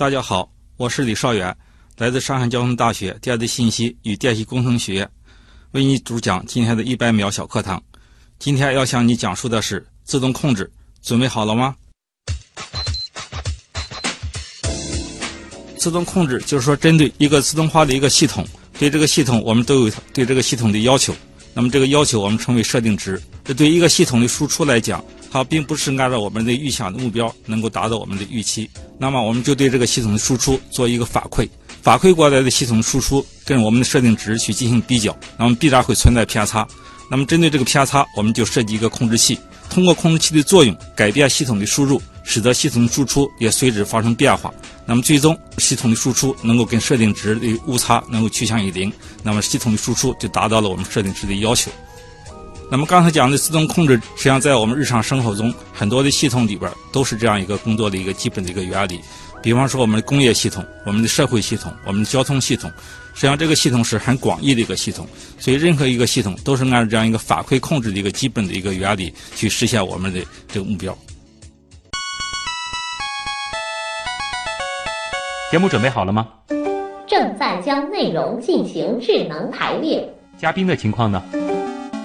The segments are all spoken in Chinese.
大家好，我是李少远，来自上海交通大学电子信息与电气工程学院，为你主讲今天的一百秒小课堂。今天要向你讲述的是自动控制，准备好了吗？自动控制就是说，针对一个自动化的一个系统，对这个系统我们都有对这个系统的要求。那么这个要求我们称为设定值。这对一个系统的输出来讲，它并不是按照我们的预想的目标能够达到我们的预期。那么我们就对这个系统的输出做一个反馈，反馈过来的系统输出跟我们的设定值去进行比较，那么必然会存在偏差。那么针对这个偏差，我们就设计一个控制器，通过控制器的作用改变系统的输入，使得系统输出也随之发生变化。那么最终系统的输出能够跟设定值的误差能够趋向于零，那么系统的输出就达到了我们设定值的要求。那么刚才讲的自动控制，实际上在我们日常生活中很多的系统里边都是这样一个工作的一个基本的一个原理。比方说我们的工业系统、我们的社会系统、我们的交通系统。实际上，这个系统是很广义的一个系统，所以任何一个系统都是按照这样一个反馈控制的一个基本的一个原理去实现我们的这个目标。节目准备好了吗？正在将内容进行智能排列。嘉宾的情况呢？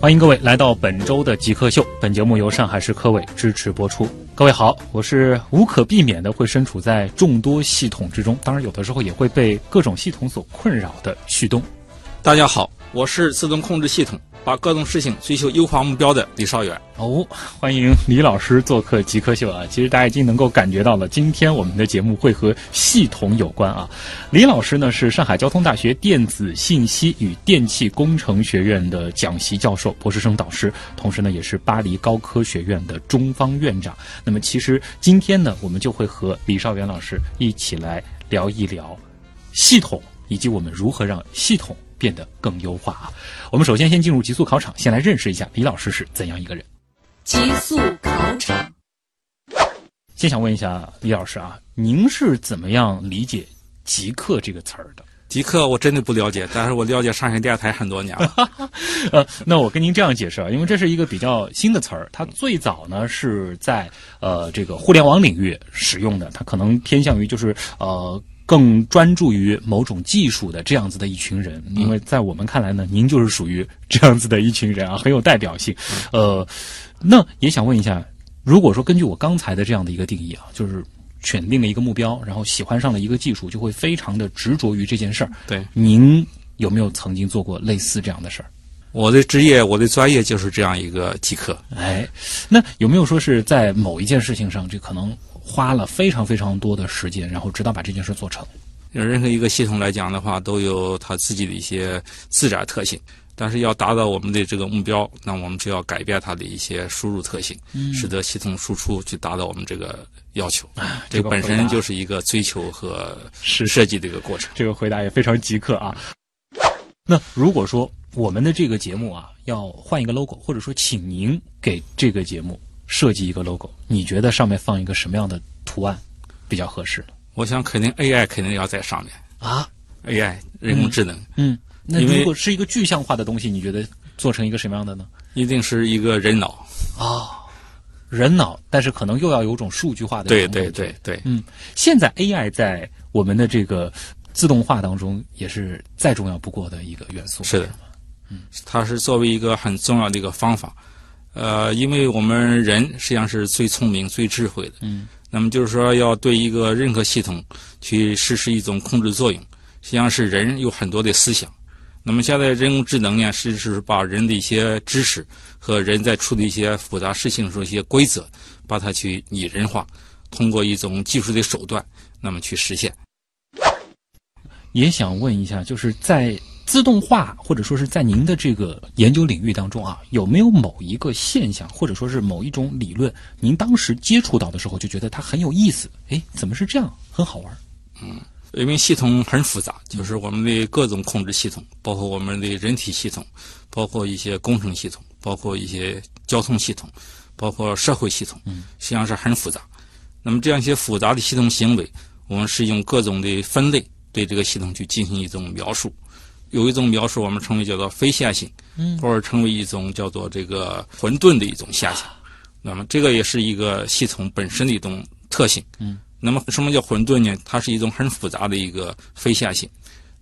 欢迎各位来到本周的极客秀。本节目由上海市科委支持播出。各位好，我是无可避免的会身处在众多系统之中，当然有的时候也会被各种系统所困扰的旭东。大家好，我是自动控制系统。把各种事情追求优化目标的李少远哦，欢迎李老师做客极客秀啊！其实大家已经能够感觉到了，今天我们的节目会和系统有关啊。李老师呢是上海交通大学电子信息与电气工程学院的讲席教授、博士生导师，同时呢也是巴黎高科学院的中方院长。那么其实今天呢，我们就会和李少远老师一起来聊一聊系统，以及我们如何让系统。变得更优化啊！我们首先先进入极速考场，先来认识一下李老师是怎样一个人。极速考场，先想问一下李老师啊，您是怎么样理解“极客”这个词儿的？极客我真的不了解，但是我了解上海电视台很多年了。呃，那我跟您这样解释啊，因为这是一个比较新的词儿，它最早呢是在呃这个互联网领域使用的，它可能偏向于就是呃。更专注于某种技术的这样子的一群人，因为在我们看来呢，您就是属于这样子的一群人啊，很有代表性。呃，那也想问一下，如果说根据我刚才的这样的一个定义啊，就是选定了一个目标，然后喜欢上了一个技术，就会非常的执着于这件事儿。对，您有没有曾经做过类似这样的事儿？我的职业，我的专业就是这样一个极客。哎，那有没有说是在某一件事情上，这可能？花了非常非常多的时间，然后直到把这件事做成。任何一个系统来讲的话，都有它自己的一些自然特性。但是要达到我们的这个目标，那我们就要改变它的一些输入特性，使得系统输出去达到我们这个要求。这个本身就是一个追求和设计的一个过程。这个回答也非常即刻啊。那如果说我们的这个节目啊，要换一个 logo，或者说请您给这个节目。设计一个 logo，你觉得上面放一个什么样的图案比较合适？我想肯定 AI 肯定要在上面啊，AI 人工智能。嗯，那如果是一个具象化的东西，你觉得做成一个什么样的呢？一定是一个人脑啊，人脑，但是可能又要有种数据化的。对对对对，嗯，现在 AI 在我们的这个自动化当中也是再重要不过的一个元素。是的，嗯，它是作为一个很重要的一个方法。呃，因为我们人实际上是最聪明、最智慧的。嗯。那么就是说，要对一个任何系统去实施一种控制作用，实际上是人有很多的思想。那么现在人工智能呢，实是把人的一些知识和人在处理一些复杂事情的时候一些规则，把它去拟人化，通过一种技术的手段，那么去实现。也想问一下，就是在。自动化或者说是在您的这个研究领域当中啊，有没有某一个现象或者说是某一种理论，您当时接触到的时候就觉得它很有意思？哎，怎么是这样？很好玩。嗯因为系统很复杂，就是我们的各种控制系统，包括我们的人体系统，包括一些工程系统，包括一些交通系统，包括社会系统，实际上是很复杂。那么这样一些复杂的系统行为，我们是用各种的分类对这个系统去进行一种描述。有一种描述我们称为叫做非线性，或者称为一种叫做这个混沌的一种现象。那么这个也是一个系统本身的一种特性。那么什么叫混沌呢？它是一种很复杂的一个非线性。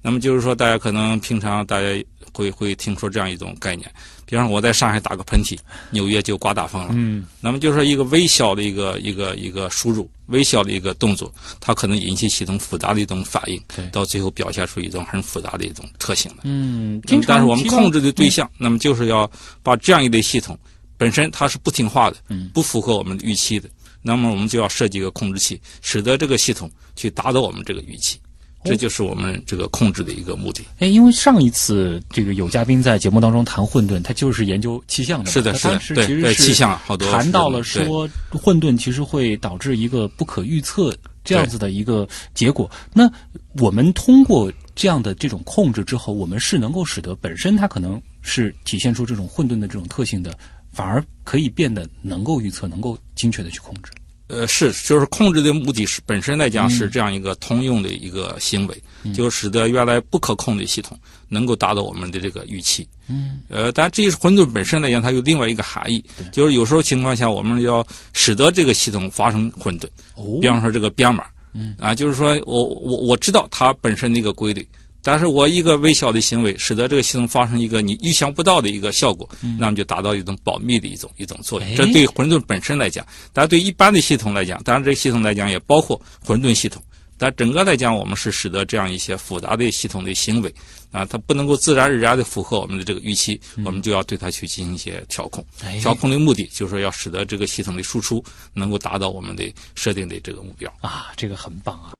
那么就是说，大家可能平常大家会会听说这样一种概念，比方说我在上海打个喷嚏，纽约就刮大风了。嗯，那么就是说一个微小的一个一个一个输入，微小的一个动作，它可能引起系统复杂的一种反应，到最后表现出一种很复杂的一种特性来。嗯，但是我们控制的对象，那么就是要把这样一类系统本身它是不听话的，嗯不符合我们的预期的，那么我们就要设计一个控制器，使得这个系统去达到我们这个预期，哦这就是我们这个控制的一个目的。哎，因为上一次这个有嘉宾在节目当中谈混沌，他就是研究气象的，是的是的对对气象好多谈到了说混沌其实会导致一个不可预测这样子的一个结果。那我们通过这样的这种控制之后，我们是能够使得本身它可能是体现出这种混沌的这种特性的，反而可以变得能够预测，能够精确的去控制。呃，是，就是控制的目的是本身来讲嗯。是这样一个通用的一个行为，就使得原来不可控的系统能够达到我们的这个预期。嗯，呃，当然这是混沌本身来讲，它有另外一个含义，就是有时候情况下我们要使得这个系统发生混沌，哦。比方说这个编码，嗯，啊，就是说我我我知道它本身的一个规律，但是我一个微小的行为，使得这个系统发生一个你意想不到的一个效果，那么就达到一种保密的一种一种作哎用。这对混沌本身来讲，当然对一般的系统来讲，当然这个系统来讲也包括混沌系统。但整个来讲，我们是使得这样一些复杂的系统的行为啊，它不能够自然而然的符合我们的这个预期，我们就要对它去进行一些调控。哎调控的目的就是说要使得这个系统的输出能够达到我们的设定的这个目标。啊，这个很棒啊。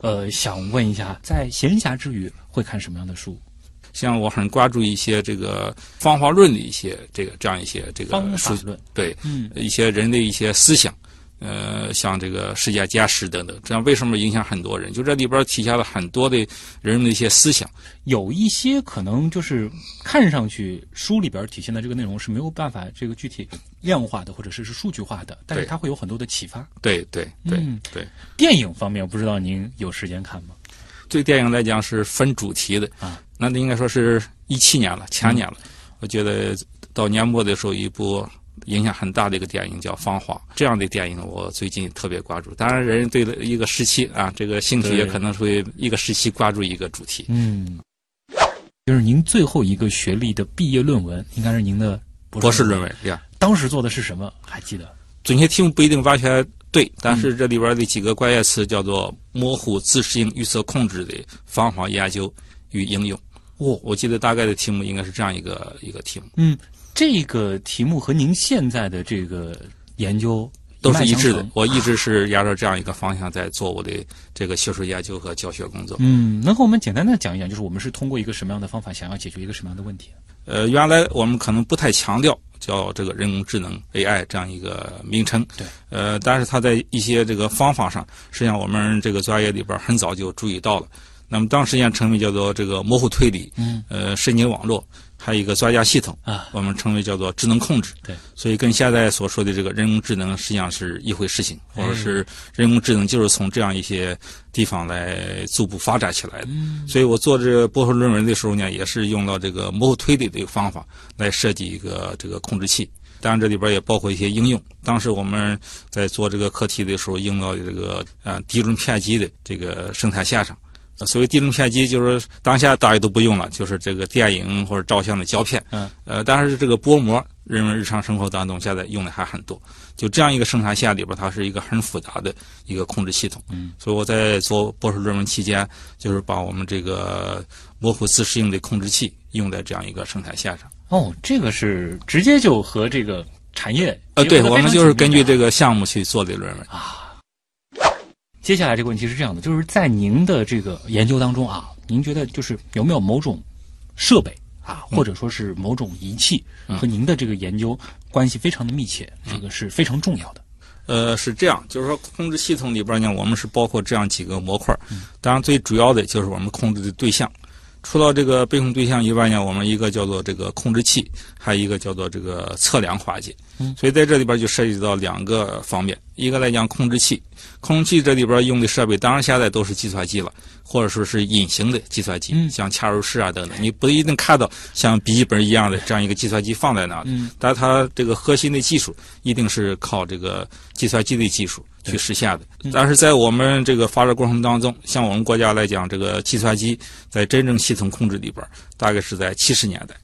呃，想问一下，在闲暇之余会看什么样的书？像我很关注一些这个方法论的一些这个这样一些这个方书法论，对，嗯一些人的一些思想，呃，像这个世界家史等等，这样为什么影响很多人？就这里边体现了很多的人们的一些思想。有一些可能就是看上去书里边体现的这个内容是没有办法这个具体量化的，或者是是数据化的，但是它会有很多的启发。对对对、嗯对，电影方面，不知道您有时间看吗？对电影来讲是分主题的啊，那应该说是一七年了，前年了。我觉得到年末的时候，一部影响很大的一个电影叫《芳华》，这样的电影我最近特别关注。当然，人对一个时期啊，这个兴趣也可能会一个时期关注一个主题。嗯，就是您最后一个学历的毕业论文，应该是您的博士论文呀，当时做的是什么？还记得？准确题目不一定完全对，但是这里边的几个关键词叫做模糊自适应预测控制的方法研究与应用。哦，我记得大概的题目应该是这样一个一个题目，嗯，这个题目和您现在的这个研究都是一致的。我一直是沿着这样一个方向在做我的这个学术研究和教学工作。嗯，能和我们简单的讲一讲，就是我们是通过一个什么样的方法想要解决一个什么样的问题？呃，原来我们可能不太强调叫这个人工智能 AI 这样一个名称，对，呃，但是它在一些这个方法上，实际上我们这个专业里边很早就注意到了。那么当时间称为叫做这个模糊推理，嗯，呃，神经网络，还有一个专家系统啊，我们称为叫做智能控制。对，所以跟现在所说的这个人工智能实际上是一回事情，或者哎是人工智能就是从这样一些地方来逐步发展起来的。嗯所以我做这个博士论文的时候呢，也是用到这个模糊推理的一个方法来设计一个这个控制器。当然，这里边也包括一些应用。当时我们在做这个课题的时候，用到这个呃低轮片机的这个生产线上。呃所谓地中片机，就是当下大家都不用了，就是这个电影或者照相的胶片。嗯。呃，但是这个薄膜，人们日常生活当中现在用的还很多。就这样一个生产线里边，它是一个很复杂的一个控制系统。嗯。所以我在做博士论文期间，就是把我们这个模糊自适应的控制器用在这样一个生产线上。哦，这个是直接就和这个产业呃，对，我们就是根据这个。个项目去做的论文。接下来这个问题是这样的，就是在您的这个研究当中啊，您觉得就是有没有某种设备啊，或者说是某种仪器和您的这个研究关系非常的密切，这个是非常重要的。呃，是这样，就是说控制系统里边呢，我们是包括这样几个模块，当然最主要的就是我们控制的对象。除了这个被控对象以外呢，我们一个叫做这个控制器，还有一个叫做这个测量环节。所以在这里边就涉及到两个方面，一个来讲控制器，控制器这里边用的设备，当然现在都是计算机了，或者说是隐形的计算机，像嵌入式啊等等，你不一定看到像笔记本一样的这样一个计算机放在那里，但它这个核心的技术一定是靠这个计算机的技术去实现的。但是在我们这个发展过程当中，像我们国家来讲，这个计算机在真正系统控制里边，大概是在七十年代。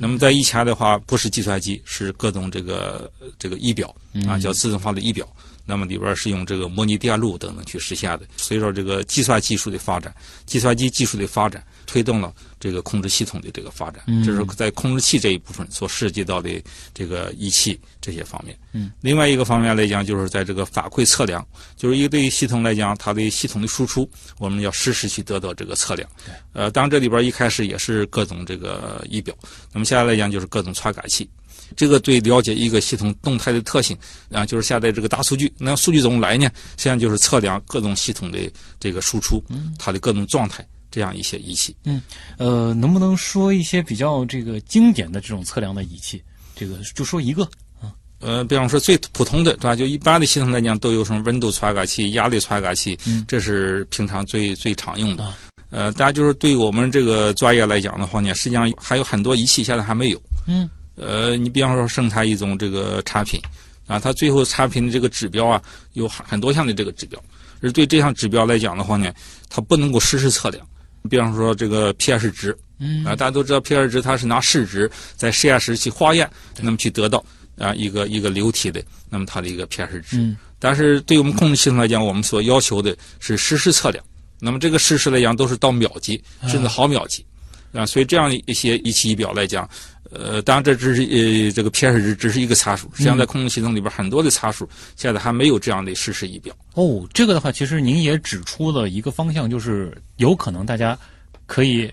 那么在以前的话，不是计算机，是各种这个这个仪表啊，叫自动化的仪表。那么里边是用这个模拟电路等等去实现的。随着这个计算技术的发展，计算机技术的发展，推动了这个控制系统的这个发展。这是在控制器这一部分所涉及到的这个仪器这些方面。嗯。另外一个方面来讲，就是在这个反馈测量，就是一个对于系统来讲，它的系统的输出，我们要实时去得到这个测量。呃，当然这里边一开始也是各种这个仪表，那么现在来讲就是各种传感器。这个对了解一个系统动态的特性啊，就是下载这个大数据。那数据怎么来呢？实际上就是测量各种系统的这个输出，它的各种状态，这样一些仪器。嗯，呃，能不能说一些比较这个经典的这种测量的仪器？这个就说一个啊。呃，比方说最普通的，对吧？就一般的系统来讲，都有什么温度传感器、压力传感器，这是平常最最常用的。呃，大家就是对我们这个专业来讲的话呢，实际上还有很多仪器现在还没有。嗯。呃，你比方说生产一种这个产品，啊，它最后产品的这个指标啊，有很很多项的这个指标，而对这项指标来讲的话呢，它不能够实时测量。比方说这个 pH 值，嗯，啊，大家都知道 pH 值它是拿试纸在实验室去化验，那么去得到啊一个一个流体的，那么它的一个 pH 值。嗯，但是对我们控制系统来讲，我们所要求的是实时测量，那么这个实时来讲都是到秒级甚至毫秒级，啊，所以这样的一些仪器仪表来讲。呃，当然，这只是呃，这个 pH 值只是一个参数。实际上，在控制系统里边，很多的参数现在还没有这样的实时仪表。哦，这个的话，其实您也指出了一个方向，就是有可能大家可以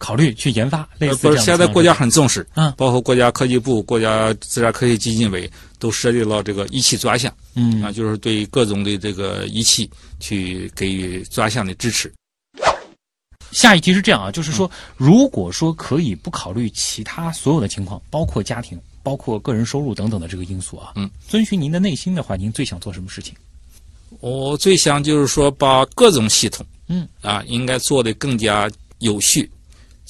考虑去研发类似这样的。现在国家很重视，嗯，包括国家科技部、国家自然科学基金委都设立了这个仪器专项，嗯，啊，就是对各种的这个仪器去给予专项的支持。下一题是这样啊，就是说，如果说可以不考虑其他所有的情况，包括家庭、包括个人收入等等的这个因素啊，嗯，遵循您的内心的话，您最想做什么事情？我最想就是说，把各种系统，嗯，啊，应该做的更加有序，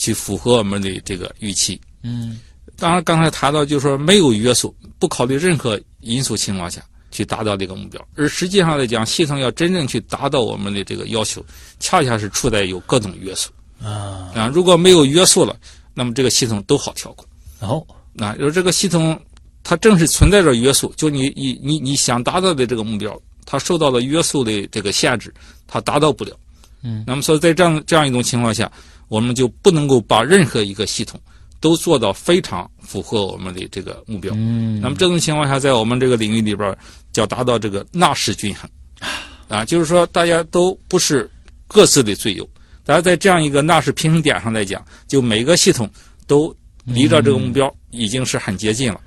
去符合我们的这个预期。嗯，当然，刚才谈到就是说，没有约束，不考虑任何因素情况下。去达到这个目标，而实际上来讲，系统要真正去达到我们的这个要求，恰恰是处在有各种约束啊啊！如果没有约束了，那么这个系统都好调控。然后啊，就是这个系统，它正是存在着约束，就你你你你想达到的这个目标，它受到了约束的这个限制，它达到不了。嗯，那么所以在这样这样一种情况下，我们就不能够把任何一个系统。都做到非常符合我们的这个目标。嗯，那么这种情况下，在我们这个领域里边，叫达到这个纳什均衡，啊，就是说大家都不是各自的最优，大家在这样一个纳什平衡点上来讲，就每个系统都离着这个目标已经是很接近了。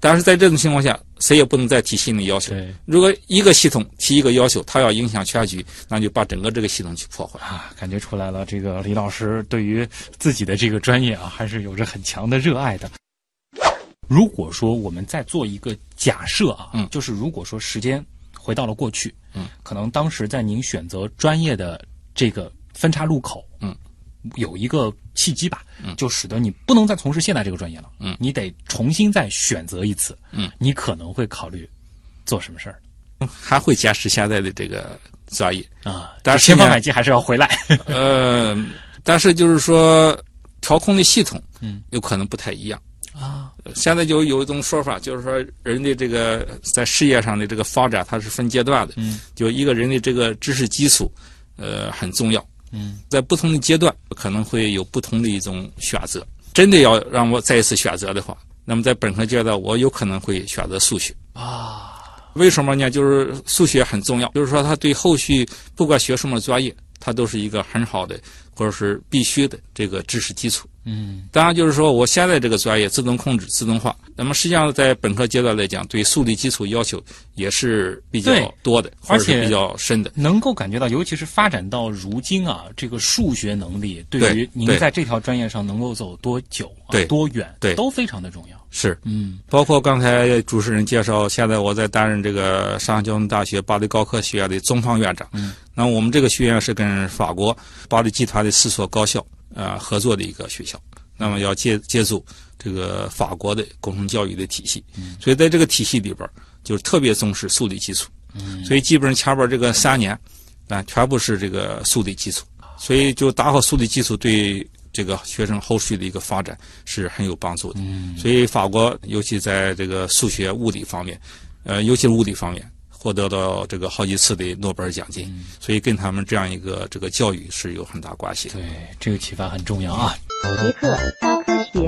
但是在这种情况下，谁也不能再提新的要求。如果一个系统提一个要求，它要影响全局，那就把整个这个系统去破坏啊！感觉出来了，这个李老师对于自己的这个专业啊，还是有着很强的热爱的。如果说我们再做一个假设啊，嗯，就是如果说时间回到了过去，嗯，可能当时在您选择专业的这个分叉路口，嗯。有一个契机吧，就使得你不能再从事现在这个专业了，嗯，你得重新再选择一次，嗯，你可能会考虑做什么事儿？还会坚持现在的这个专业啊，但是千方百计还是要回来。呃，但是就是说调控的系统，嗯，有可能不太一样。啊。现在就有一种说法，就是说人的这个在事业上的这个发展，它是分阶段的，嗯，就一个人的这个知识基础，呃，很重要。嗯，在不同的阶段可能会有不同的一种选择。真的要让我再一次选择的话，那么在本科阶段，我有可能会选择数学啊。为什么呢？就是数学很重要，就是说它对后续不管学什么专业它都是一个很好的或者是必须的这个知识基础。嗯当然，就是说我现在这个专业自动控制、自动化，那么实际上在本科阶段来讲，对数理基础要求也是比较多的，而且比较深的。能够感觉到，尤其是发展到如今啊，这个数学能力对于您在这条专业上能够走多久、啊、对多远，对都非常的重要。是，嗯包括刚才主持人介绍，现在我在担任这个上海交通大学巴黎高科学院的中方院长。嗯，那我们这个学院是跟法国巴黎集团的四所高校呃合作的一个学校。那么要借借助这个法国的工程教育的体系，嗯所以在这个体系里边儿，就是特别重视数理基础。嗯所以基本上前边这个三年，啊，全部是这个数理基础。所以就打好数理基础，对这个学生后续的一个发展是很有帮助的。嗯所以法国尤其在这个数学、物理方面，呃，尤其是物理方面，获得到这个好几次的诺贝尔奖金，所以跟他们这样一个这个教育是有很大关系的。对，这个启发很重要啊。极客高科学。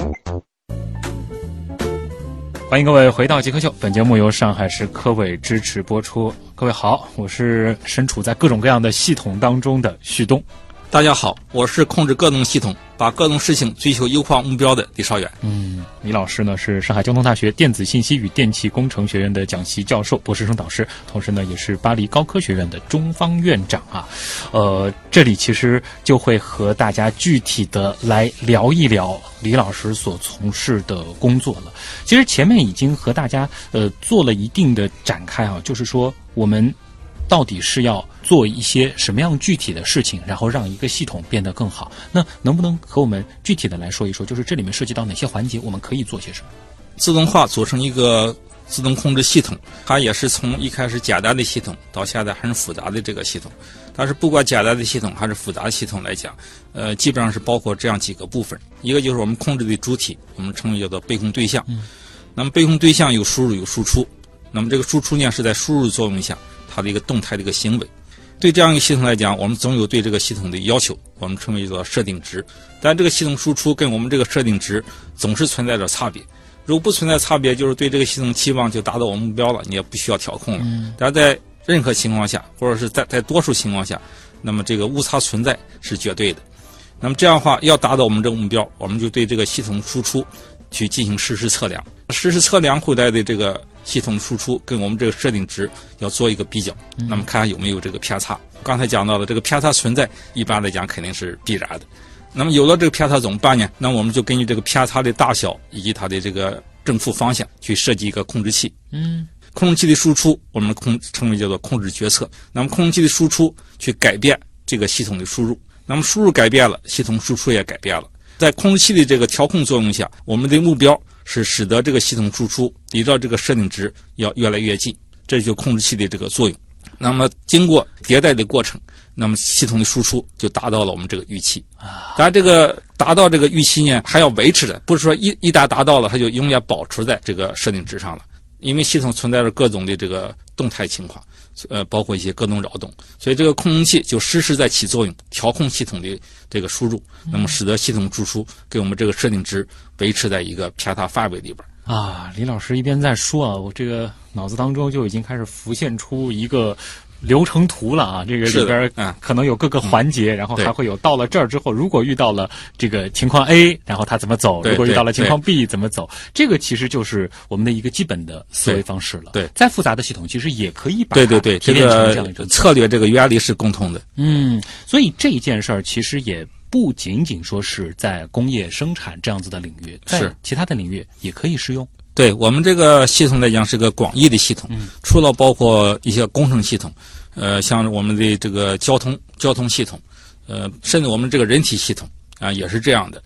欢迎各位回到极客秀，本节目由上海市科委支持播出。各位好，我是身处在各种各样的系统当中的旭东。大家好，我是控制各种系统，把各种事情追求优化目标的李少远。嗯，李老师呢是上海交通大学电子信息与电气工程学院的讲席教授、博士生导师，同时呢也是巴黎高科学院的中方院长啊。呃，这里其实就会和大家具体的来聊一聊李老师所从事的工作了。其实前面已经和大家呃做了一定的展开啊，就是说我们到底是要做一些什么样具体的事情，然后让一个系统变得更好？那能不能和我们具体的来说一说，就是这里面涉及到哪些环节，我们可以做些什么？自动化组成一个自动控制系统，它也是从一开始简单的系统到现在很复杂的这个系统。但是不管简单的系统还是复杂的系统来讲，呃，基本上是包括这样几个部分：一个就是我们控制的主体，我们称为叫做被控对象。那么被控对象有输入有输出，那么这个输出呢是在输入作用下它的一个动态的一个行为。对这样一个系统来讲，我们总有对这个系统的要求，我们称为叫做设定值。但这个系统输出跟我们这个设定值总是存在着差别。如果不存在差别，就是对这个系统期望就达到我们目标了，你也不需要调控了。但是在任何情况下，或者是在在多数情况下，那么这个误差存在是绝对的。那么这样的话，要达到我们这个目标，我们就对这个系统输出去进行实时测量。实时测量回来的这个系统输出跟我们这个设定值要做一个比较，那么看看有没有这个偏差。刚才讲到的这个偏差存在，一般来讲肯定是必然的。那么有了这个偏差怎么办呢？那我们就根据这个偏差的大小以及它的这个正负方向去设计一个控制器。嗯控制器的输出，我们控称为叫做控制决策。那么控制器的输出去改变这个系统的输入，那么输入改变了，系统输出也改变了。在控制器的这个调控作用下，我们的目标是使得这个系统输出离到这个设定值要越来越近，这就控制器的这个作用。那么经过迭代的过程，那么系统的输出就达到了我们这个预期。当然，这个达到这个预期呢，还要维持的，不是说一一旦达到了，它就永远保持在这个设定值上了。因为系统存在着各种的这个动态情况，呃，包括一些各种扰动，所以这个控制器就实时在起作用，调控系统的这个输入，那么使得系统输出给我们这个设定值维持在一个偏差范围里边。啊，李老师一边在说啊，我这个脑子当中就已经开始浮现出一个流程图了啊。这个里边嗯可能有各个环节，然后还会有到了这儿之后，如果遇到了这个情况 A，然后他怎么走；如果遇到了情况 B 怎么走。这个其实就是我们的一个基本的思维方式了。对再复杂的系统其实也可以把它对对对，这提炼成这样一种个策略这个原理是共通的。嗯，所以这件事儿其实也不仅仅说是在工业生产这样子的领域，在是其他的领域也可以适用。对我们这个系统来讲是个广义的系统，除了包括一些工程系统，呃，像我们的这个交通交通系统，呃，甚至我们这个人体系统啊、也是这样的，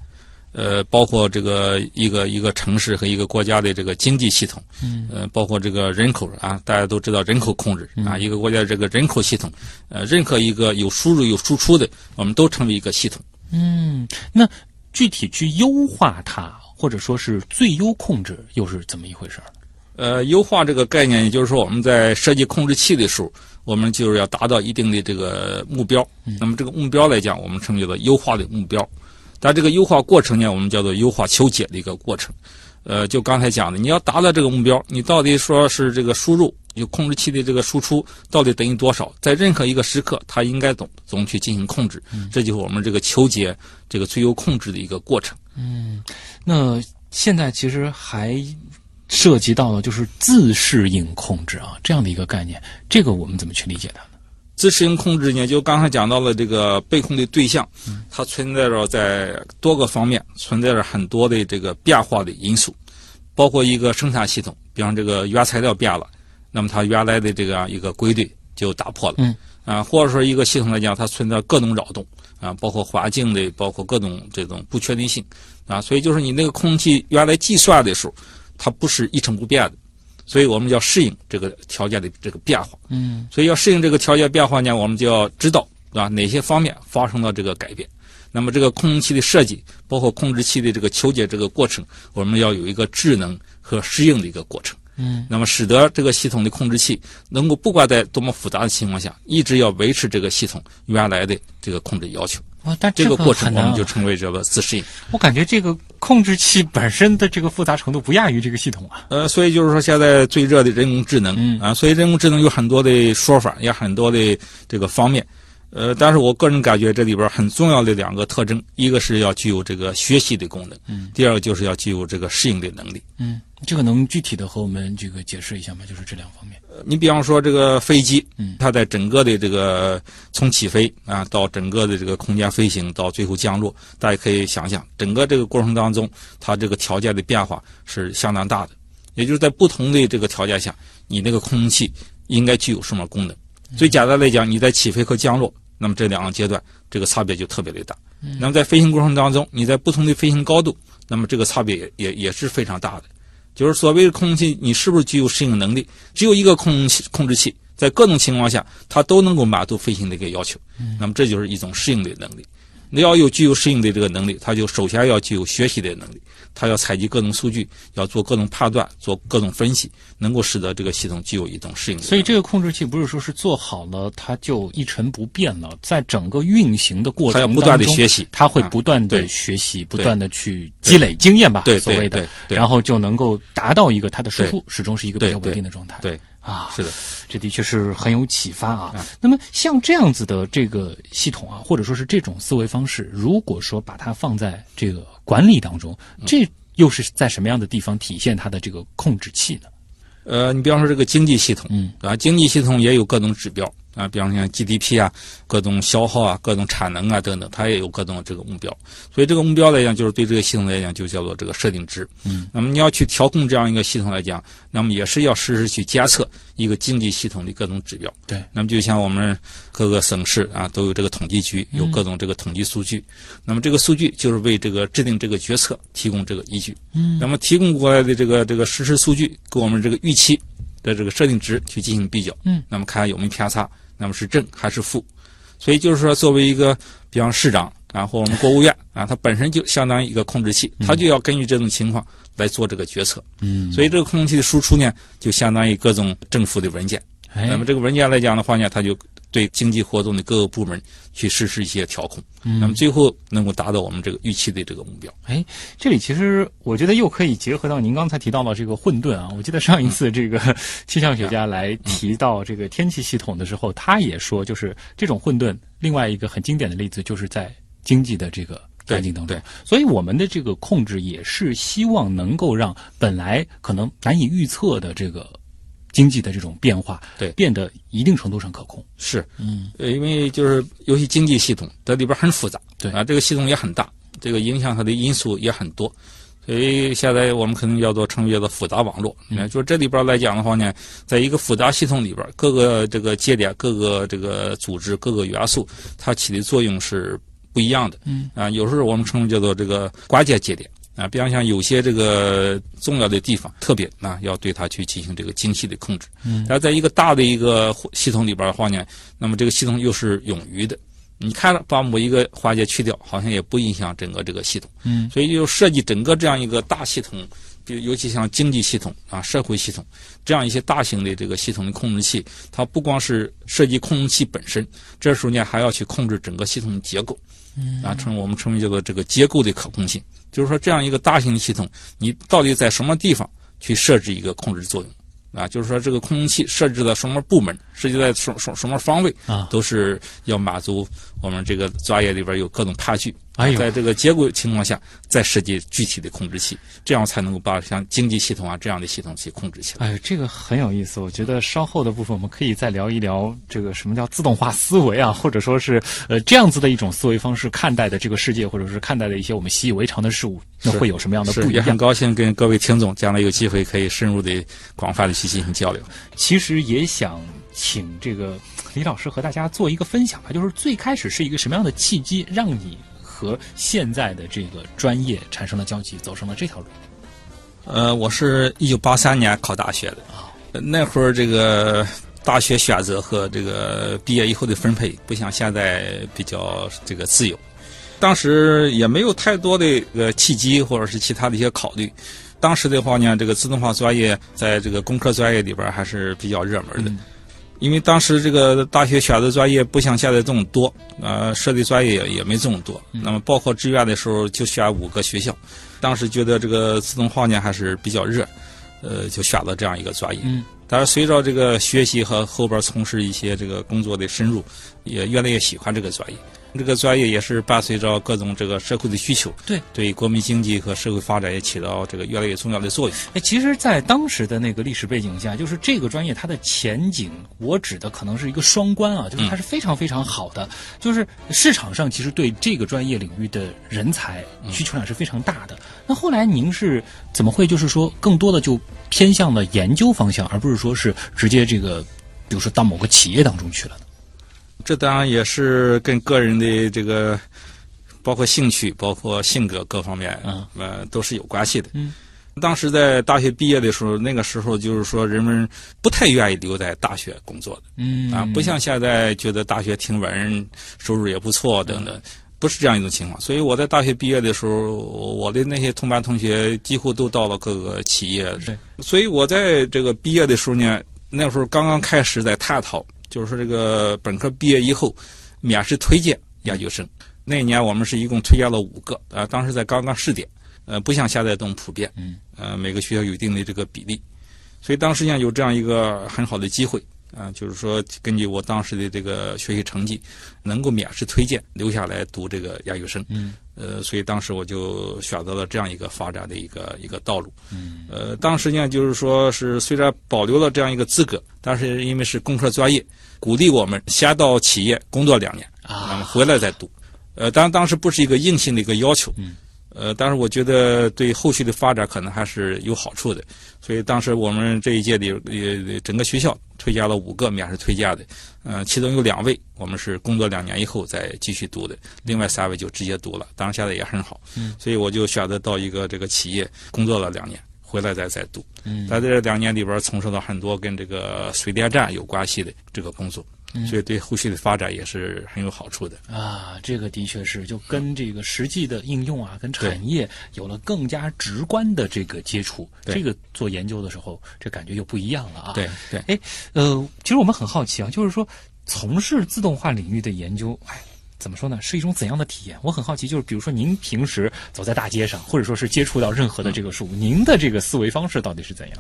呃，包括这个一个一个城市和一个国家的这个经济系统，嗯，呃，包括这个人口啊，大家都知道人口控制啊，一个国家这个人口系统，呃，任何一个有输入有输出的，我们都称为一个系统。嗯，那具体去优化它，或者说是最优控制，又是怎么一回事儿？呃，优化这个概念，也就是说我们在设计控制器的时候，我们就是要达到一定的这个目标。那么这个目标来讲，我们称为做优化的目标。但这个优化过程呢，我们叫做优化求解的一个过程。呃，就刚才讲的，你要达到这个目标，你到底说是这个输入就控制器的这个输出到底等于多少，在任何一个时刻，它应该总总去进行控制，这就是我们这个求解这个最优控制的一个过程。嗯那现在其实还涉及到了就是自适应控制啊这样的一个概念，这个我们怎么去理解它呢？自适应控制呢，就刚才讲到了这个被控的对象，它存在着在多个方面，存在着很多的这个变化的因素，包括一个生产系统，比方这个原材料变了，那么它原来的这个一个规律就打破了，嗯，啊，或者说一个系统来讲，它存在各种扰动，啊，包括环境的，包括各种这种不确定性，啊，所以就是你那个空气原来计算的时候，它不是一成不变的，所以我们要适应这个条件的这个变化。嗯所以要适应这个条件变化呢，我们就要知道啊哪些方面发生了这个改变。那么这个空气的设计，包括控制器的这个求解这个过程，我们要有一个智能和适应的一个过程。嗯，那么使得这个系统的控制器能够不管在多么复杂的情况下，一直要维持这个系统原来的这个控制要求。啊，但这个过程我们就称为这个自适应。我感觉这个控制器本身的这个复杂程度不亚于这个系统啊。呃，所以就是说，现在最热的人工智能，嗯啊，所以人工智能有很多的说法，也很多的这个方面，呃，但是我个人感觉这里边很重要的两个特征，一个是要具有这个学习的功能，嗯，第二个就是要具有这个适应的能力。嗯，这个能具体的和我们这个解释一下吗？就是这两方面。呃你比方说这个飞机，嗯它在整个的这个从起飞啊到整个的这个空间飞行到最后降落，大家可以想想，整个这个过程当中，它这个条件的变化是相当大的。也就是在不同的这个条件下，你那个空气应该具有什么功能？最简单来讲，你在起飞和降落，那么这两个阶段这个差别就特别的大。那么在飞行过程当中，你在不同的飞行高度，那么这个差别也也也是非常大的。就是所谓的控制器，你是不是具有适应能力？只有一个控制器控制器，在各种情况下，它都能够满足飞行的一个要求。那么这就是一种适应的能力。你要有具有适应的这个能力，他就首先要具有学习的能力，他要采集各种数据，要做各种判断，做各种分析，能够使得这个系统具有一种适应。所以这个控制器不是说是做好了它就一成不变了，在整个运行的过程当中，它要不断的学习。它会啊不断的学习，不断的去积累经验吧，对。所谓的对对，对。然后就能够达到一个它的输出始终是一个比较稳定的状态。对，啊，是的。这的确是很有启发啊啊。那么像这样子的这个系统啊，或者说是这种思维方式，如果说把它放在这个管理当中，嗯这又是在什么样的地方体现它的这个控制器呢？呃，你比方说这个经济系统，嗯啊，经济系统也有各种指标啊，比方说像 GDP 啊，各种消耗啊，各种产能啊等等，它也有各种这个目标。所以这个目标来讲，就是对这个系统来讲，就叫做这个设定值。嗯，那么你要去调控这样一个系统来讲，那么也是要实时去监测一个经济系统的各种指标。对，那么就像我们各个省市啊，都有这个统计局，有嗯各种这个统计数据。那么这个数据就是为这个制定这个决策提供这个依据。嗯那么提供过来的这个这个实时数据，跟我们这个预期的这个设定值去进行比较。嗯，那么看有没有偏差，那么是正还是负。所以就是说，作为一个比方市长啊，或我们国务院啊，它本身就相当于一个控制器，它就要根据这种情况来做这个决策。嗯，所以这个控制器的输出呢，就相当于各种政府的文件。哎那么这个文件来讲的话呢，它就对经济活动的各个部门去实施一些调控，嗯那么最后能够达到我们这个预期的这个目标。哎，这里其实我觉得又可以结合到您刚才提到的这个混沌啊。我记得上一次这个 气象学家来提到这个天气系统的时候，他也说，就是这种混沌，另外一个很经典的例子就是在经济的这个环境当中。所以我们的这个控制也是希望能够让本来可能难以预测的这个经济的这种变化，对变得一定程度上可控。是，嗯，呃，因为就是尤其经济系统在里边很复杂，对啊，这个系统也很大，这个影响它的因素也很多，所以现在我们可能叫做称为叫做复杂网络。嗯，就是这里边来讲的话呢，在一个复杂系统里边，各个这个节点、各个这个组织、各个元素，它起的作用是不一样的。嗯，啊，有时候我们称为叫做这个关键节点。啊，比方像有些这个重要的地方，特别啊，要对它去进行这个精细的控制。嗯然后在一个大的一个系统里边的话呢，那么这个系统又是冗余的。你看了把某一个环节去掉，好像也不影响整个这个系统。嗯所以就设计整个这样一个大系统，比如尤其像经济系统啊、社会系统这样一些大型的这个系统的控制器，它不光是设计控制器本身，这时候呢还要去控制整个系统的结构。嗯啊，称我们称为叫做这个结构的可控性，就是说这样一个大型的系统，你到底在什么地方去设置一个控制作用，啊，就是说这个控制器设置在什么部门，设置在什什什么方位啊都是要满足我们这个专业里边有各种差距。哎呦在这个结构情况下，再设计具体的控制器，这样才能够把像经济系统啊这样的系统去控制起来。哎，这个很有意思。我觉得稍后的部分我们可以再聊一聊这个什么叫自动化思维啊，或者说是呃这样子的一种思维方式看待的这个世界，或者是看待的一些我们习以为常的事物，那会有什么样的不一样也很？高兴跟各位听众将来有机会可以深入的、广泛的去进行交流。其实也想请这个李老师和大家做一个分享吧，就是最开始是一个什么样的契机，让你和现在的这个专业产生了交集，走上了这条路？呃，我是一九八三年考大学的啊那会儿这个大学选择和这个毕业以后的分配不像现在比较这个自由，当时也没有太多的呃契机或者是其他的一些考虑。当时的话呢，这个自动化专业在这个工科专业里边还是比较热门的。嗯因为当时这个大学选择专业不像现在这么多，呃，设计专业也也没这么多。那么报考志愿的时候就选五个学校，当时觉得这个自动化呢还是比较热，呃，就选了这样一个专业。嗯。但是随着这个学习和后边从事一些这个工作的深入，也越来越喜欢这个专业。这个专业也是伴随着各种这个社会的需求，对对国民经济和社会发展也起到这个越来越重要的作用。哎，其实，在当时的那个历史背景下，就是这个专业它的前景，我指的可能是一个双关啊，就是它是非常非常好的，就是市场上其实对这个专业领域的人才需求量是非常大的。那后来您是怎么会就是说更多的就偏向了研究方向，而不是说是直接这个，比如说到某个企业当中去了呢？这当然也是跟个人的这个，包括兴趣、包括性格各方面，嗯。呃，都是有关系的。嗯，当时在大学毕业的时候，那个时候就是说人们不太愿意留在大学工作的，嗯。啊，不像现在觉得大学挺稳，收入也不错等等。不是这样一种情况，所以我在大学毕业的时候，我的那些同班同学几乎都到了各个企业，对，所以我在这个毕业的时候呢，那时候刚刚开始在探讨，就是说这个本科毕业以后免试推荐研究生。那一年我们是一共推荐了五个，啊，当时在刚刚试点，呃，不像现在这么普遍，嗯，呃，每个学校有一定的这个比例，所以当时呢有这样一个很好的机会，啊，就是说根据我当时的这个学习成绩，能够免试推荐留下来读这个研究生，嗯，呃，所以当时我就选择了这样一个发展的一个一个道路，嗯，呃，当时呢就是说是虽然保留了这样一个资格，但是因为是工科专业，鼓励我们先到企业工作两年，啊回来再读，呃，当然当时不是一个硬性的一个要求，嗯。呃，但是我觉得对后续的发展可能还是有好处的，所以当时我们这一届里，呃，整个学校推荐了五个免试推荐的，呃，其中有两位我们是工作两年以后再继续读的，另外三位就直接读了，当然现在也很好，嗯，所以我就选择到一个这个企业工作了两年，回来再再读，嗯。在这两年里边从事了很多跟这个水电站有关系的这个工作，所以对后续的发展也是很有好处的。啊，这个的确是，就跟这个实际的应用啊，跟产业有了更加直观的这个接触。这个做研究的时候，这感觉又不一样了啊。对对。哎，呃，其实我们很好奇啊，就是说从事自动化领域的研究，哎。怎么说呢？是一种怎样的体验？我很好奇，就是比如说您平时走在大街上，或者说是接触到任何的这个事物，您的这个思维方式到底是怎样？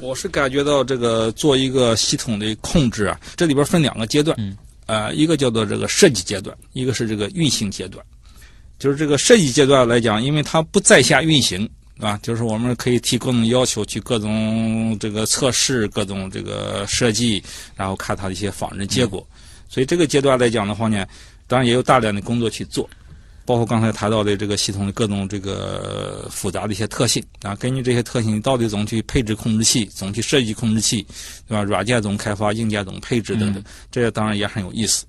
我是感觉到这个做一个系统的控制啊，这里边分两个阶段，嗯，呃，一个叫做这个设计阶段，一个是这个运行阶段。就是这个设计阶段来讲，因为它不在线运行啊，就是我们可以提各种要求，去各种这个测试、各种这个设计，然后看它的一些仿真结果。所以这个阶段来讲的话呢，当然也有大量的工作去做。包括刚才谈到的这个系统的各种这个复杂的一些特性啊，根据这些特性，你到底怎么去配置控制器，怎么去设计控制器，对吧？软件怎么开发，硬件怎么配置等等，这些当然也很有意思。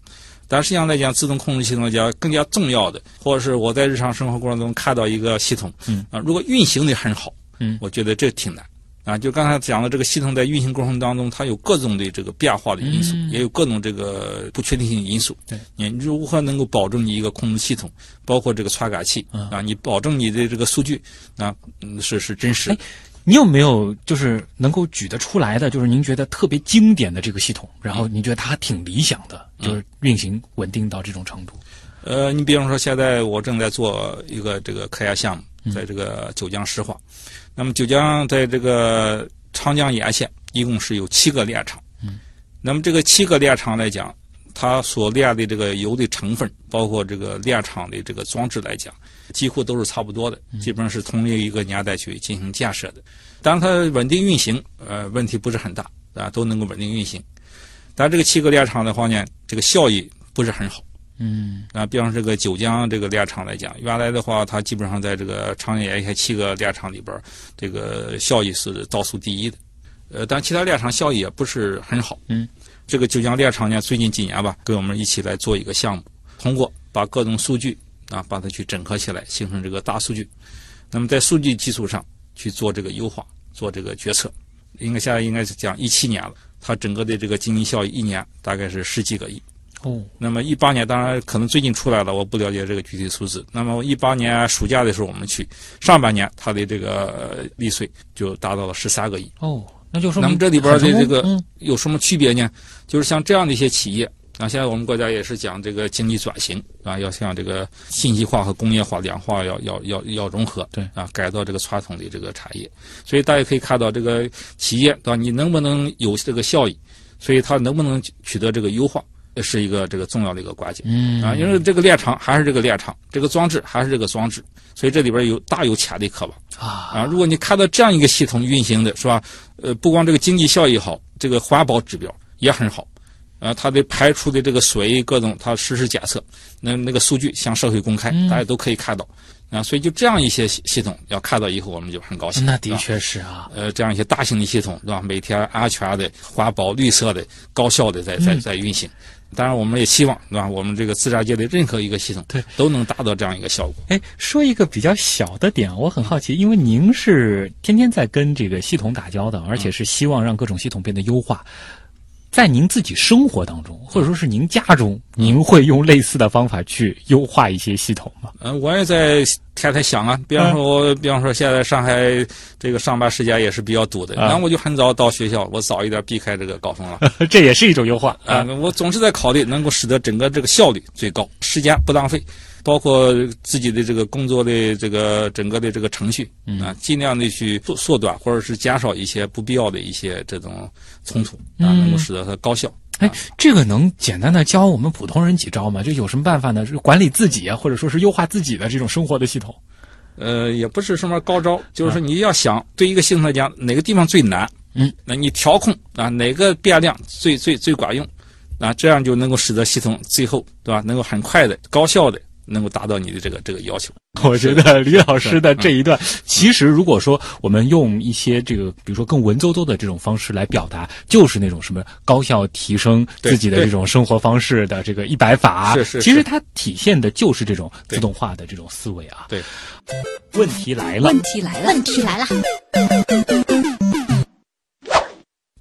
但实际上来讲，自动控制系统来讲更加重要的，或者是我在日常生活过程中看到一个系统，嗯啊，如果运行的很好，嗯我觉得这挺难。啊，就刚才讲的这个系统在运行过程当中，它有各种的这个变化的因素，嗯也有各种这个不确定性因素。对，你如何能够保证你一个控制系统，包括这个传感器、嗯啊，你保证你的这个数据啊，嗯是是真实的。你有没有就是能够举得出来的，就是您觉得特别经典的这个系统，然后您觉得它挺理想的，就是运行稳定到这种程度？呃，你比方说，现在我正在做一个这个科研项目，在这个九江石化。那么九江在这个长江沿线一共是有七个炼厂。嗯，那么这个七个炼厂来讲，它所炼的这个油的成分，包括这个炼厂的这个装置来讲，几乎都是差不多的，基本上是同一个年代去进行建设的。当然，它稳定运行，呃，问题不是很大啊，都能够稳定运行。但这个七个炼厂的话呢，这个效益不是很好。嗯啊，比方这个九江这个炼厂来讲，原来的话，它基本上在这个长江沿线七个炼厂里边，这个效益是倒数第一的。呃，但其他炼厂效益也不是很好。嗯，这个九江炼厂呢，最近几年吧，跟我们一起来做一个项目，通过把各种数据啊，把它去整合起来，形成这个大数据。那么在数据基础上去做这个优化，做这个决策。应该现在应该是讲一七年了，它整个的这个经济效益一年大概是十几个亿。哦，那么一八年，当然可能最近出来了，我不了解这个具体数字。那么一八年暑假的时候我们去，上半年它的这个呃利税就达到了十三个亿。哦，那就说那么这里边的这个有什么区别呢？就是像这样的一些企业啊，现在我们国家也是讲这个经济转型啊，要向这个信息化和工业化两化要要要要融合，对啊，改造这个传统的这个产业。所以大家可以看到，这个企业对吧？你能不能有这个效益？所以它能不能取得这个优化，是一个这个重要的一个关键。嗯啊，因为这个炼厂还是这个炼厂，这个装置还是这个装置，所以这里边有大有潜力可挖啊啊。如果你看到这样一个系统运行的是吧？呃，不光这个经济效益好，这个环保指标也很好，啊，它的排出的这个水各种，它实时检测，那那个数据向社会公开，嗯大家都可以看到啊。所以就这样一些系系统要看到以后，我们就很高兴。那的确是啊，呃，这样一些大型的系统，对吧？每天安全的、环保、绿色的、高效的在在嗯在运行。当然，我们也希望，对吧？我们这个自然界的任何一个系统，对，都能达到这样一个效果。哎，说一个比较小的点，我很好奇，因为您是天天在跟这个系统打交道，而且是希望让各种系统变得优化。在您自己生活当中，或者说是您家中，您会用类似的方法去优化一些系统吗？嗯、我也在天天想啊，比方说我，比方说现在上海这个上班时间也是比较堵的，啊。然后我就很早到学校，我早一点避开这个高峰了。这也是一种优化啊、我总是在考虑能够使得整个这个效率最高，时间不浪费，包括自己的这个工作的这个整个的这个程序啊，尽量的去缩缩短或者是减少一些不必要的一些这种冲突啊，嗯能够使得它高效。哎，这个能简单的教我们普通人几招吗？就有什么办法呢？是管理自己啊，或者说是优化自己的这种生活的系统？呃，也不是什么高招，就是说你要想对一个系统来讲，哪个地方最难，嗯，那你调控啊，哪个变量最最最管用，啊，这样就能够使得系统最后对吧，能够很快的、高效的能够达到你的这个这个要求。我觉得李老师的这一段，其实如果说我们用一些这个，比如说更文绉绉的这种方式来表达，就是那种什么高效提升自己的这种生活方式的这个一百法。是是是其实它体现的就是这种自动化的这种思维啊。对，问题来了问，题来了，问题来了，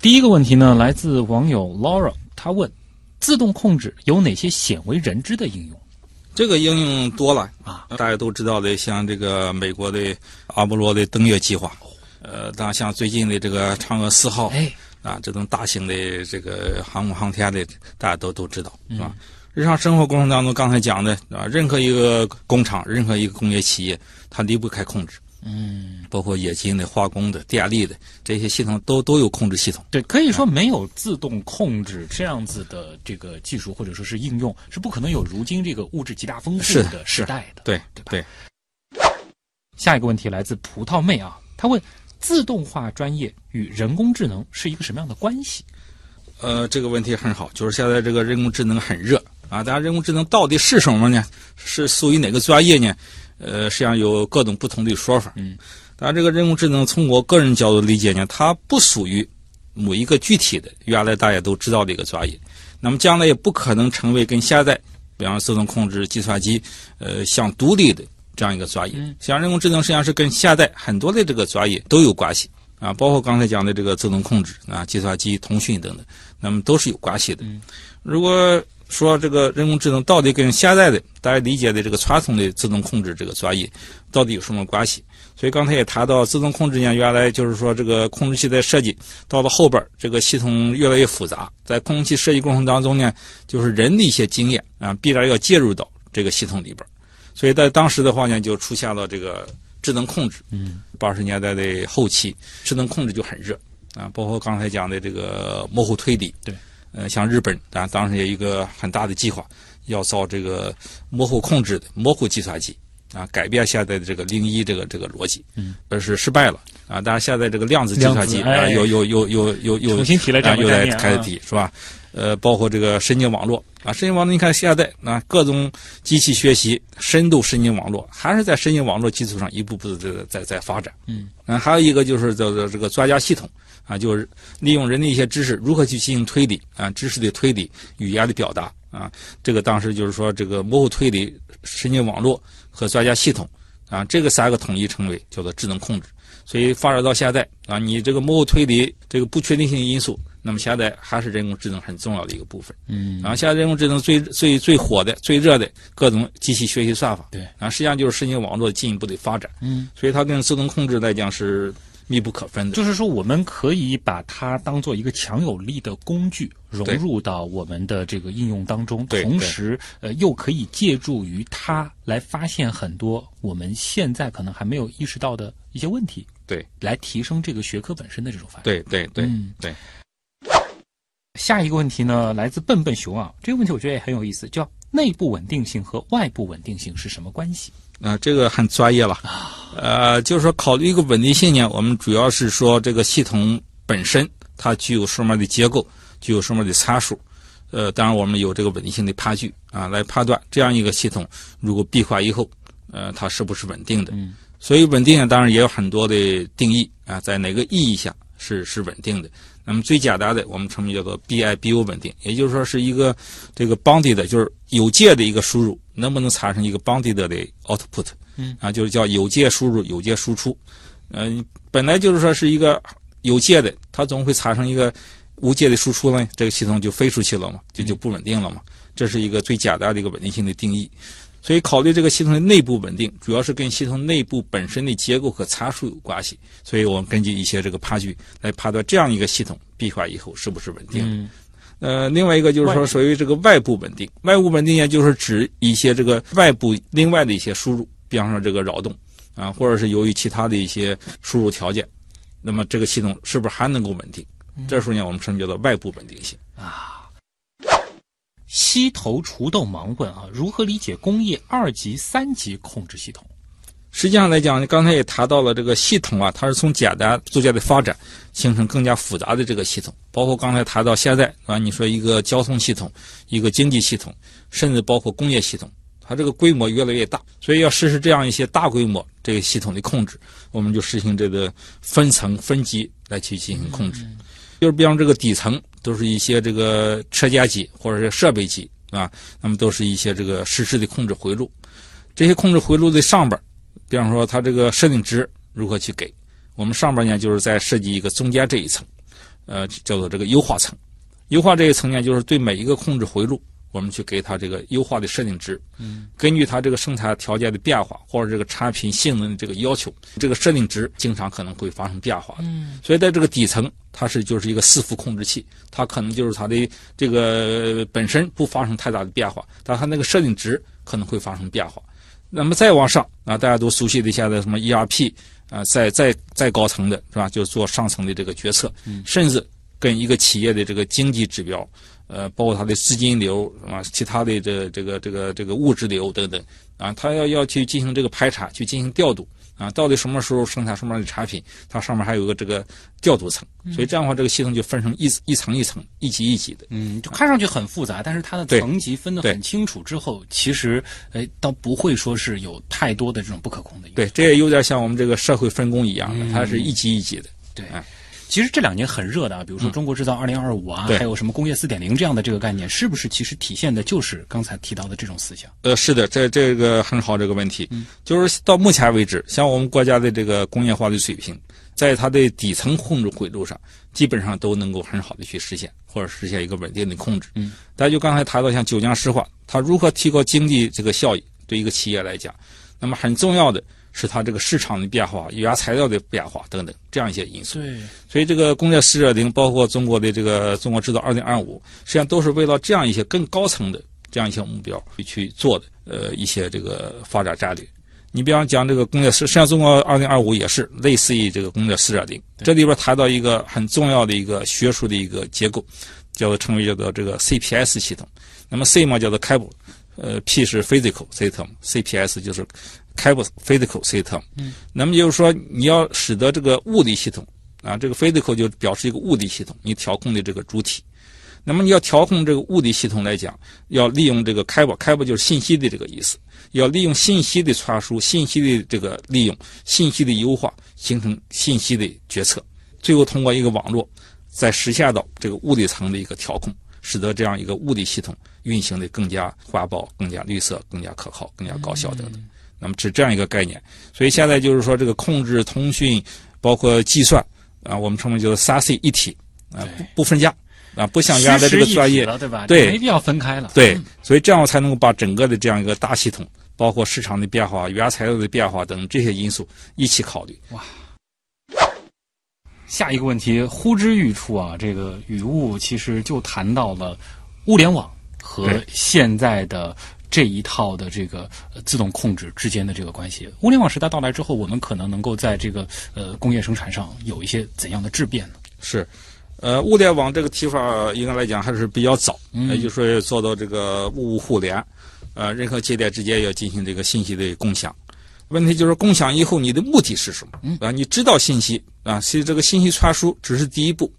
第一个问题呢，来自网友 Laura，他问：自动控制有哪些鲜为人知的应用？这个应用多了啊，大家都知道的，像这个美国的阿波罗的登月计划，呃，当然像最近的这个嫦娥四号，哎，啊，这种大型的这个航母航天的，大家都都知道，是吧？日常生活过程当中，刚才讲的啊，任何一个工厂、任何一个工业企业，它离不开控制，嗯，包括冶金的、化工的、电力的这些系统都都有控制系统。对，可以说没有自动控制这样子的这个技术或者说是应用，是不可能有如今这个物质极大丰富的时代的。对对吧对，下一个问题来自葡萄妹啊，她问：自动化专业与人工智能是一个什么样的关系？呃，这个问题很好，就是现在这个人工智能很热啊，当然人工智能到底是什么呢？是属于哪个专业呢？呃，实际上有各种不同的说法。嗯，当然这个人工智能从我个人角度理解呢，它不属于某一个具体的原来大家都知道的一个专业，那么将来也不可能成为跟现在，比方说自动控制、计算机，呃，相独立的这样一个专业。嗯像人工智能实际上是跟现在很多的这个专业都有关系。啊，包括刚才讲的这个自动控制啊、计算机、通讯等等，那么都是有关系的。嗯如果说这个人工智能到底跟现在的大家理解的这个传统的自动控制这个专业到底有什么关系？所以刚才也谈到，自动控制呢，原来就是说这个控制器在设计到了后边儿，这个系统越来越复杂，在控制器设计过程当中呢，就是人的一些经验啊，必然要介入到这个系统里边儿。所以在当时的话呢，就出现了这个智能控制。嗯，八十年代的后期，智能控制就很热啊，包括刚才讲的这个模糊推理，对，呃，像日本啊，当时有一个很大的计划，要造这个模糊控制的模糊计算机啊，改变现在的这个零一这个这个逻辑，嗯，而是失败了啊。当然现在这个量子计算机啊，量子哎有有有有有有重新提了这啊，又在样的概念啊开始提是吧？呃，包括这个神经网络啊，神经网络，你看现在啊，各种机器学习、深度神经网络，还是在神经网络基础上一步步的在在在发展。嗯，啊，还有一个就是叫做这个专家系统啊，就是利用人的一些知识如何去进行推理啊，知识的推理、语言的表达啊，这个当时就是说这个模糊推理、神经网络和专家系统啊，这个三个统一称为叫做智能控制。所以发展到现在啊，你这个模糊推理这个不确定性因素，那么现在还是人工智能很重要的一个部分。嗯啊，现在人工智能最最最火的、最热的各种机器学习算法，对啊，实际上就是神经网络进一步的发展，嗯，所以它跟自动控制来讲是密不可分的。就是说，我们可以把它当做一个强有力的工具，融入到我们的这个应用当中，同时呃，又可以借助于它来发现很多我们现在可能还没有意识到的一些问题，对来提升这个学科本身的这种发展。对对对、嗯对，下一个问题呢，来自笨笨熊啊，这个问题我觉得也很有意思，叫内部稳定性和外部稳定性是什么关系？啊、这个很专业了。呃，就是说考虑一个稳定性呢，我们主要是说这个系统本身它具有什么样的结构，具有什么样的参数。呃，当然我们有这个稳定性的差距啊，来判断这样一个系统如果闭环以后，呃，它是不是稳定的。嗯所以稳定呢，当然也有很多的定义啊，在哪个意义下是是稳定的。那么最简单的，我们称为叫做 BIBO 稳定，也就是说是一个这个 bounded 的，就是有界的一个输入能不能产生一个 bounded 的 output，嗯啊，就是叫有界输入、有界输出。嗯、本来就是说是一个有界的，它总会产生一个无界的输出呢，这个系统就飞出去了嘛，就就不稳定了嘛。这是一个最简单的一个稳定性的定义。所以，考虑这个系统的内部稳定，主要是跟系统内部本身的结构和参数有关系。所以我们根据一些这个差距来判断这样一个系统闭环以后是不是稳定。嗯呃，另外一个就是说，属于这个外部稳定。外部稳定也，就是指一些这个外部另外的一些输入，比方说这个扰动啊，或者是由于其他的一些输入条件，那么这个系统是不是还能够稳定？这时候呢，我们称叫做外部稳定性。西头除豆忙问啊，如何理解工业二级、三级控制系统？实际上来讲，刚才也谈到了这个系统啊，它是从简单逐渐的发展，形成更加复杂的这个系统。包括刚才谈到现在啊，你说一个交通系统、一个经济系统，甚至包括工业系统，它这个规模越来越大，所以要实施这样一些大规模这个系统的控制，我们就实行这个分层分级来去进行控制。就是比方这个底层都是一些这个车间级或者是设备级啊，那么都是一些这个实时的控制回路。这些控制回路的上边，比方说它这个设定值如何去给，我们上边呢就是在设计一个中间这一层，呃，叫做这个优化层。优化这一层呢，就是对每一个控制回路，我们去给它这个优化的设定值。嗯，根据它这个生产条件的变化或者这个产品性能的这个要求，这个设定值经常可能会发生变化的。嗯所以在这个底层，它是就是一个伺服控制器，它可能就是它的这个本身不发生太大的变化，但它那个设定值可能会发生变化。那么再往上啊，大家都熟悉的现在什么 ERP 啊，再再再高层的是吧？就做上层的这个决策，甚至跟一个企业的这个经济指标，呃，包括它的资金流啊，其他的这这个这个这个物质流等等。啊，它要要去进行这个排查，去进行调度。啊，到底什么时候生产什么样的产品，它上面还有个这个调度层，所以这样的话，这个系统就分成一一层一层、一级一级的。嗯，就看上去很复杂，但是它的层级分得很清楚之后，其实哎，倒不会说是有太多的这种不可控的因素。对，这也有点像我们这个社会分工一样的，它是一级一级的。对。哎其实这两年很热的啊，比如说“中国制造二零二五”啊，对。还有什么“工业四点零”这样的这个概念，是不是其实体现的就是刚才提到的这种思想？呃，是的，这这个很好，这个问题，就是到目前为止，像我们国家的这个工业化的水平，在它的底层控制回路上，基本上都能够很好的去实现，或者实现一个稳定的控制。嗯，大家就刚才谈到像九江石化，它如何提高经济这个效益，对一个企业来讲，那么很重要的是它这个市场的变化、原材料的变化等等这样一些因素。对，所以这个工业四点零，包括中国的这个中国制造二零二五，实际上都是为了这样一些更高层的这样一些目标去做的。呃，一些这个发展战略，你比方讲这个工业四，实际上中国二零二五也是类似于这个工业四点零。这里边谈到一个很重要的一个学术的一个结构，叫做称为叫做这个 CPS 系统。那么 C 嘛叫做 cable，呃 P 是 physical system，CPS 就是 cable physical system。嗯。那么就是说你要使得这个物理系统啊，这个 physical 就表示一个物理系统，你调控的这个主体。那么你要调控这个物理系统来讲，要利用这个 cable，cable 就是信息的这个意思。要利用信息的传输、信息的这个利用、信息的优化，形成信息的决策，最后通过一个网络，再实现到这个物理层的一个调控，使得这样一个物理系统运行的更加环保、更加绿色、更加可靠、更加高效等等。那么是这样一个概念。所以现在就是说，这个控制、通讯，包括计算啊，我们称为就是三 C 一体啊，不不分家。啊，不像原来这个专业了，对吧？对，没必要分开了。对，所以这样才能够把整个的这样一个大系统。包括市场的变化、原材料的变化等这些因素一起考虑。哇，下一个问题呼之欲出啊！这个雨雾其实就谈到了物联网和现在的这一套的这个自动控制之间的这个关系。物联网时代到来之后，我们可能能够在这个呃工业生产上有一些怎样的质变呢？是，呃，物联网这个提法应该来讲还是比较早，也就是说做到这个物物互联。呃，任何节点之间要进行这个信息的共享，问题就是共享以后你的目的是什么？啊，你知道信息啊，其实这个信息传输只是第一步，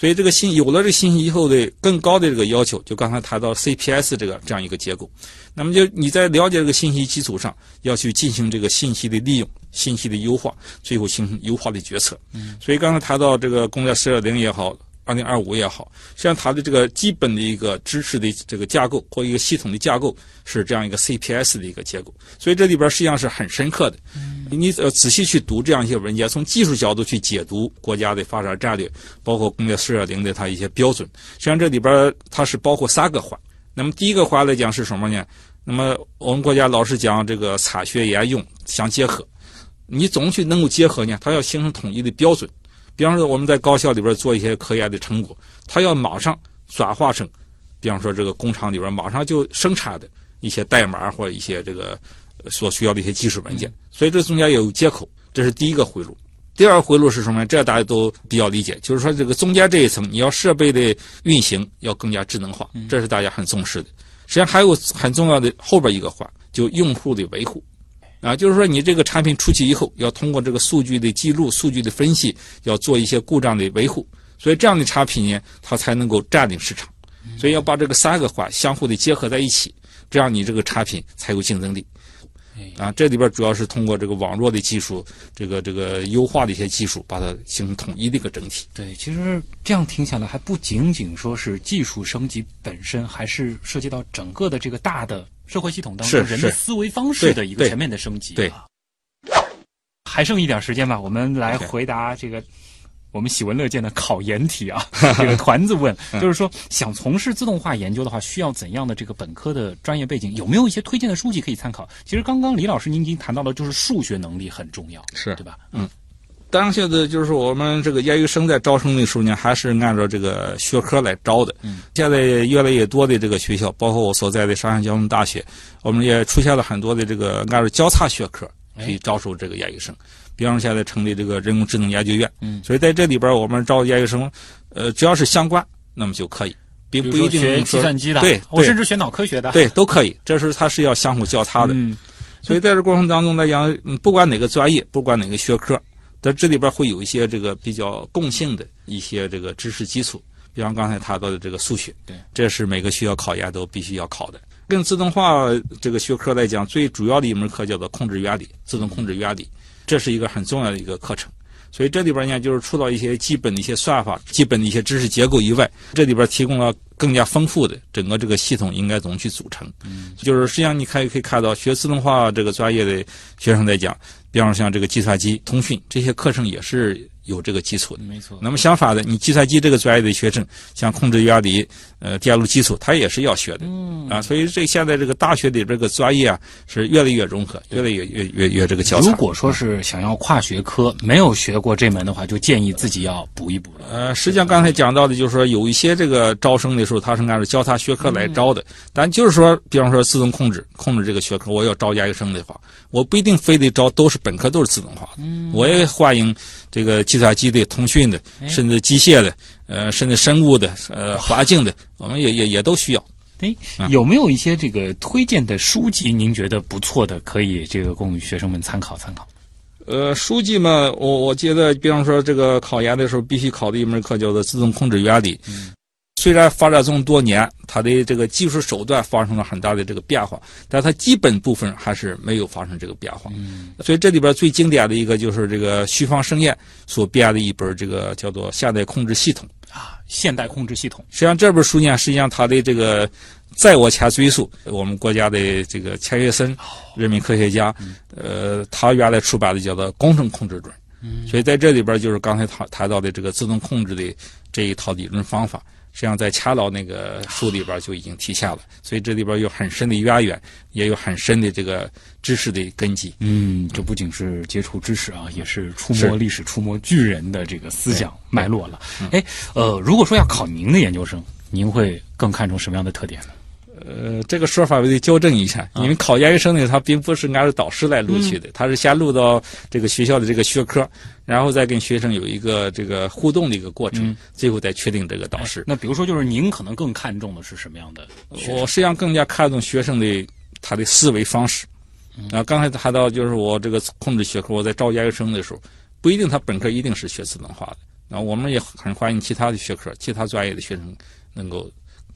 所以这个信有了这信息以后的更高的这个要求，就刚才谈到 CPS 这个这样一个结构，那么就你在了解这个信息基础上，要去进行这个信息的利用、信息的优化，最后形成优化的决策。嗯，所以刚才谈到这个工业四点零也好。二零二五也好，实际上它的这个基本的一个知识的这个架构或一个系统的架构是这样一个 CPS 的一个结构，所以这里边实际上是很深刻的。你呃仔细去读这样一些文件，从技术角度去解读国家的发展战略，包括工业四点零的它一些标准，实际上这里边它是包括三个环。那么第一个环来讲是什么呢？那么我们国家老是讲这个产学研用相结合，你怎么去能够结合呢？它要形成统一的标准。比方说，我们在高校里边做一些科研的成果，它要马上转化成，比方说这个工厂里边马上就生产的一些代码或者一些这个所需要的一些技术文件，所以这中间有接口，这是第一个回路。第二个回路是什么？这大家都比较理解，就是说这个中间这一层，你要设备的运行要更加智能化，这是大家很重视的。实际上还有很重要的后边一个环，就用户的维护。啊，就是说你这个产品出去以后，要通过这个数据的记录、数据的分析，要做一些故障的维护，所以这样的产品呢，它才能够占领市场。所以要把这个三个环相互的结合在一起，这样你这个产品才有竞争力。啊，这里边主要是通过这个网络的技术，这个这个优化的一些技术，把它形成统一的一个整体。对，其实这样听下来，还不仅仅说是技术升级本身，还是涉及到整个的这个大的。社会系统当中，人的思维方式的一个全面的升级。对，还剩一点时间吧，我们来回答这个我们喜闻乐见的考研题啊。这个团子问，就是说想从事自动化研究的话，需要怎样的这个本科的专业背景？有没有一些推荐的书籍可以参考？其实刚刚李老师您已经谈到了，就是数学能力很重要，是对吧？嗯。当现在就是我们这个研究生在招生的时候呢，还是按照这个学科来招的。嗯，现在越来越多的这个学校，包括我所在的上海交通大学，我们也出现了很多的这个按照交叉学科可以招收这个研究生。比方说现在成立这个人工智能研究院，嗯，所以在这里边我们招研究生，呃，只要是相关，那么就可以，并不一定学计算机的，对，我甚至学脑科学的，对，都可以。这是它是要相互交叉的，所以在这过程当中来讲，不管哪个专业，不管哪个学科。在这里边会有一些这个比较共性的一些这个知识基础，比方刚才谈到的这个数学，对，这是每个学校考研都必须要考的。跟自动化这个学科来讲，最主要的一门课叫做控制原理，自动控制原理，这是一个很重要的一个课程。所以这里边呢，就是除了一些基本的一些算法、基本的一些知识结构以外，这里边提供了更加丰富的整个这个系统应该怎么去组成。嗯，就是实际上你可以可以看到，学自动化这个专业的学生来讲。比方说像这个计算机、通讯这些课程也是有这个基础的。没错。那么相反的，你计算机这个专业的学生，像控制原理、呃电路基础，它也是要学的。嗯啊，所以这现在这个大学的这个专业啊，是越来越融合，越来越越越越这个交叉。如果说是想要跨学科，没有学过这门的话，就建议自己要补一补了。呃，实际上刚才讲到的，就是说有一些这个招生的时候，他是按照交叉学科来招的。但就是说，比方说自动控制，控制这个学科，我要招研究生的话，我不一定非得招都是本科都是自动化的。嗯，我也欢迎这个计算机的、通讯的，甚至机械的，呃，甚至生物的，呃，环境的，我们也也也都需要。哎，有没有一些这个推荐的书籍？您觉得不错的，可以这个供学生们参考参考。呃，书籍嘛，我我觉得，比方说这个考研的时候必须考的一门课叫做自动控制原理。嗯虽然发展这么多年，它的这个技术手段发生了很大的这个变化，但它基本部分还是没有发生这个变化。嗯所以这里边最经典的一个就是这个徐方盛彦所编的一本这个叫做《现代控制系统》。啊，现代控制系统。实际上这本书呢，实际上它的这个再往前追溯，我们国家的这个钱学森，人民科学家，呃，他原来出版的叫做《工程控制论》，所以在这里边就是刚才他谈到的这个自动控制的这一套理论方法，实际上在掐牢那个书里边就已经体现了，所以这里边有很深的渊源，也有很深的这个知识的根基。嗯，这不仅是接触知识啊，也是触摸历史、触摸巨人的这个思想脉络了。哎，呃，如果说要考您的研究生，您会更看重什么样的特点呢？呃，这个说法我得纠正一下，因为考研究生呢，他并不是按照导师来录取的，他是先录到这个学校的这个学科，然后再跟学生有一个这个互动的一个过程，最后再确定这个导师。那比如说，就是您可能更看重的是什么样的？我实际上更加看重学生的他的思维方式。啊，刚才谈到就是我这个控制学科，我在招研究生的时候，不一定他本科一定是学自动化的。那我们也很欢迎其他的学科、其他专业的学生能够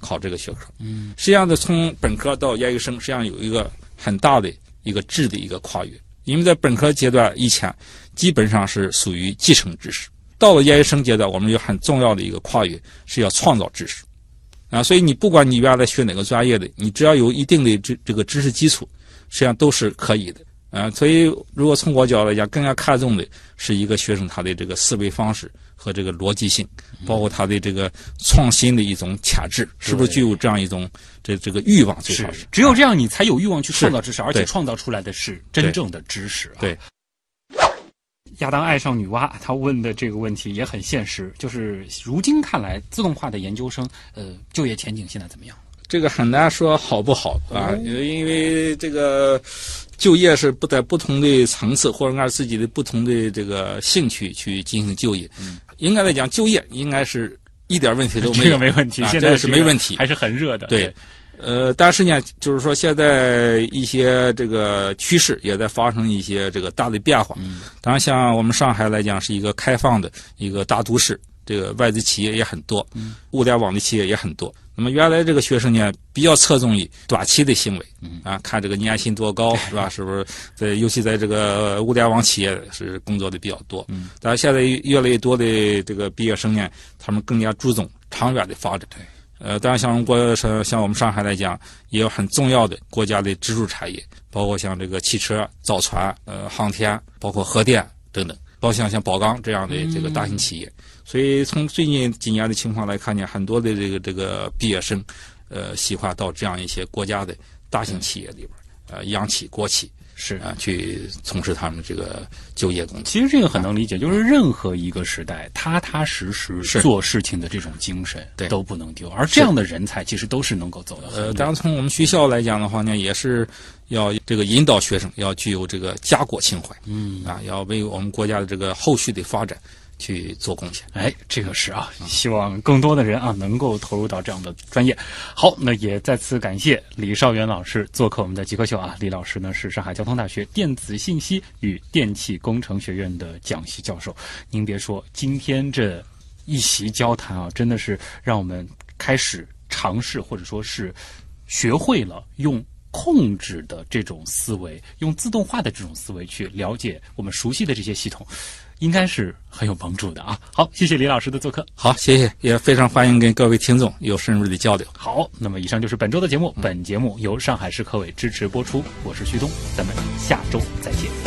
考这个学科。嗯，实际上呢，从本科到研究生，实际上有一个很大的一个质的一个跨越。因为在本科阶段以前，基本上是属于继承知识；到了研究生阶段，我们有很重要的一个跨越，是要创造知识。啊，所以你不管你原来学哪个专业的，你只要有一定的这这个知识基础，实际上都是可以的。啊，所以如果从我角度来讲，更加看重的是一个学生他的这个思维方式和这个逻辑性，包括他的这个创新的一种潜质，是不是具有这样一种这这个欲望？最好是只有这样，你才有欲望去创造知识，而且创造出来的是真正的知识啊。对。亚当爱上女娲，他问的这个问题也很现实，就是如今看来，自动化的研究生，呃，就业前景现在怎么样？这个很难说好不好啊，因为这个就业是不在不同的层次，或者按自己的不同的这个兴趣去进行就业。应该来讲，就业应该是一点问题都没有，这个没问题，现在这个没问题，还是很热的。对，呃，但是呢，就是说现在一些这个趋势也在发生一些这个大的变化。嗯，当然，像我们上海来讲是一个开放的一个大都市，这个外资企业也很多，嗯，物联网的企业也很多。那么原来这个学生呢，比较侧重于短期的行为，嗯啊，看这个年薪多高是吧？是不是在尤其在这个物联网企业是工作的比较多。嗯，但是现在越来越多的这个毕业生呢，他们更加注重长远的发展。对。呃，当然，像我们国像像我们上海来讲，也有很重要的国家的支柱产业，包括像这个汽车、造船、呃航天，包括核电等等，包括像像宝钢这样的这个大型企业。所以从最近几年的情况来看呢，很多的这个这个毕业生，呃，喜欢到这样一些国家的大型企业里边，呃，央企、国企是啊、去从事他们这个就业工作。其实这个很能理解，就是任何一个时代，踏踏实实做事情的这种精神，对都不能丢。而这样的人才，其实都是能够走的呃，当然从我们学校来讲的话呢，也是要这个引导学生要具有这个家国情怀，嗯啊，要为我们国家的这个后续的发展去做贡献。哎，这个是啊，希望更多的人啊能够投入到这样的专业。好，那也再次感谢李少元老师做客我们的极客秀啊。李老师呢是上海交通大学电子信息与电气工程学院的讲席教授。您别说，今天这一席交谈啊，真的是让我们开始尝试或者说是学会了用。控制的这种思维，用自动化的这种思维去了解我们熟悉的这些系统，应该是很有帮助的啊！好，谢谢李老师的做客。好，谢谢，也非常欢迎跟各位听众有深入的交流。好，那么以上就是本周的节目，本节目由上海市科委支持播出，我是旭东，咱们下周再见。